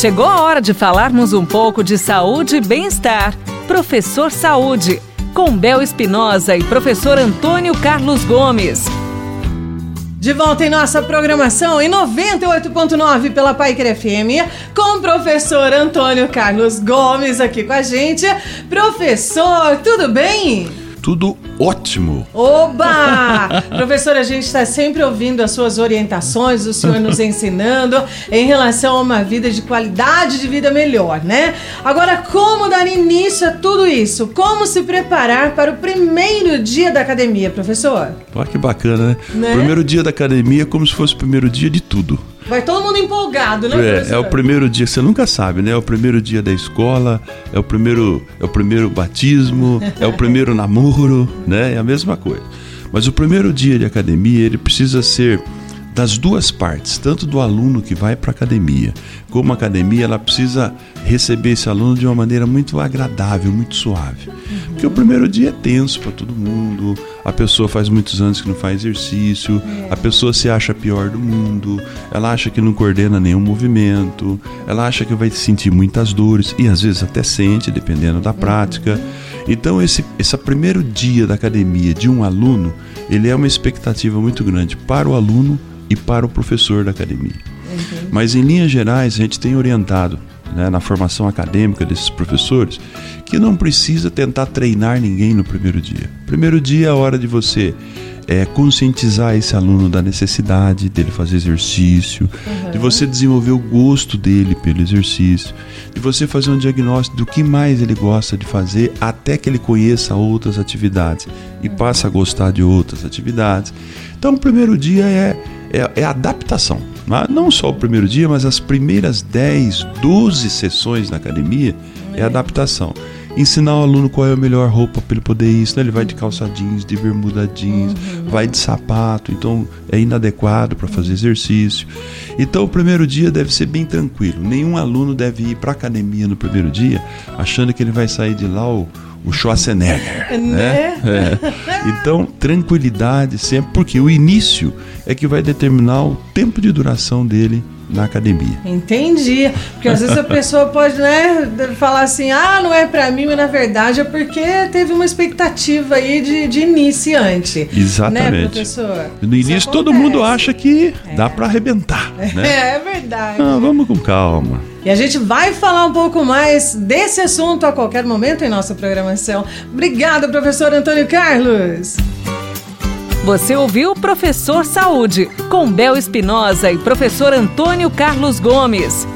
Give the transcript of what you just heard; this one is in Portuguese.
Chegou a hora de falarmos um pouco de saúde e bem-estar. Professor Saúde, com Bel Espinosa e professor Antônio Carlos Gomes. De volta em nossa programação em 98.9 pela Paiker FM, com o professor Antônio Carlos Gomes aqui com a gente. Professor, tudo bem? Tudo ótimo. Oba! Professor, a gente está sempre ouvindo as suas orientações, o senhor nos ensinando em relação a uma vida de qualidade de vida melhor, né? Agora, como dar início a tudo isso? Como se preparar para o primeiro dia da academia, professor? Olha que bacana, né? né? Primeiro dia da academia é como se fosse o primeiro dia de tudo. Vai todo mundo empolgado, né? É, é o primeiro dia, você nunca sabe, né? É o primeiro dia da escola, é o primeiro, é o primeiro batismo, é o primeiro namoro, né? É a mesma coisa. Mas o primeiro dia de academia, ele precisa ser das duas partes, tanto do aluno que vai para a academia, como a academia, ela precisa receber esse aluno de uma maneira muito agradável, muito suave. Uhum. Porque o primeiro dia é tenso para todo mundo, a pessoa faz muitos anos que não faz exercício, a pessoa se acha pior do mundo, ela acha que não coordena nenhum movimento, ela acha que vai sentir muitas dores e às vezes até sente, dependendo da prática. Então esse, esse primeiro dia da academia de um aluno, ele é uma expectativa muito grande para o aluno e para o professor da academia. Uhum. Mas em linhas gerais, a gente tem orientado né, na formação acadêmica desses professores que não precisa tentar treinar ninguém no primeiro dia. Primeiro dia é a hora de você é, conscientizar esse aluno da necessidade dele fazer exercício, uhum. de você desenvolver o gosto dele pelo exercício, de você fazer um diagnóstico do que mais ele gosta de fazer até que ele conheça outras atividades e uhum. passe a gostar de outras atividades. Então, o primeiro dia é, é, é adaptação. Né? Não só o primeiro dia, mas as primeiras 10, 12 sessões na academia é adaptação ensinar o aluno qual é a melhor roupa para ele poder ir. Senão ele vai de calça jeans, de bermuda jeans, uhum. Vai de sapato, então é inadequado para fazer exercício. Então o primeiro dia deve ser bem tranquilo. Nenhum aluno deve ir para academia no primeiro dia achando que ele vai sair de lá o o Schwarzenegger. Né? né? É. Então, tranquilidade sempre, porque o início é que vai determinar o tempo de duração dele na academia. Entendi. Porque às vezes a pessoa pode, né, falar assim, ah, não é para mim, mas na verdade é porque teve uma expectativa aí de, de iniciante. Exatamente. Né, professor? No início todo mundo acha que é. dá para arrebentar. Né? É, é verdade. Ah, vamos com calma. E a gente vai falar um pouco mais desse assunto a qualquer momento em nossa programação. Obrigada, professor Antônio Carlos. Você ouviu Professor Saúde, com Bel Espinosa e professor Antônio Carlos Gomes.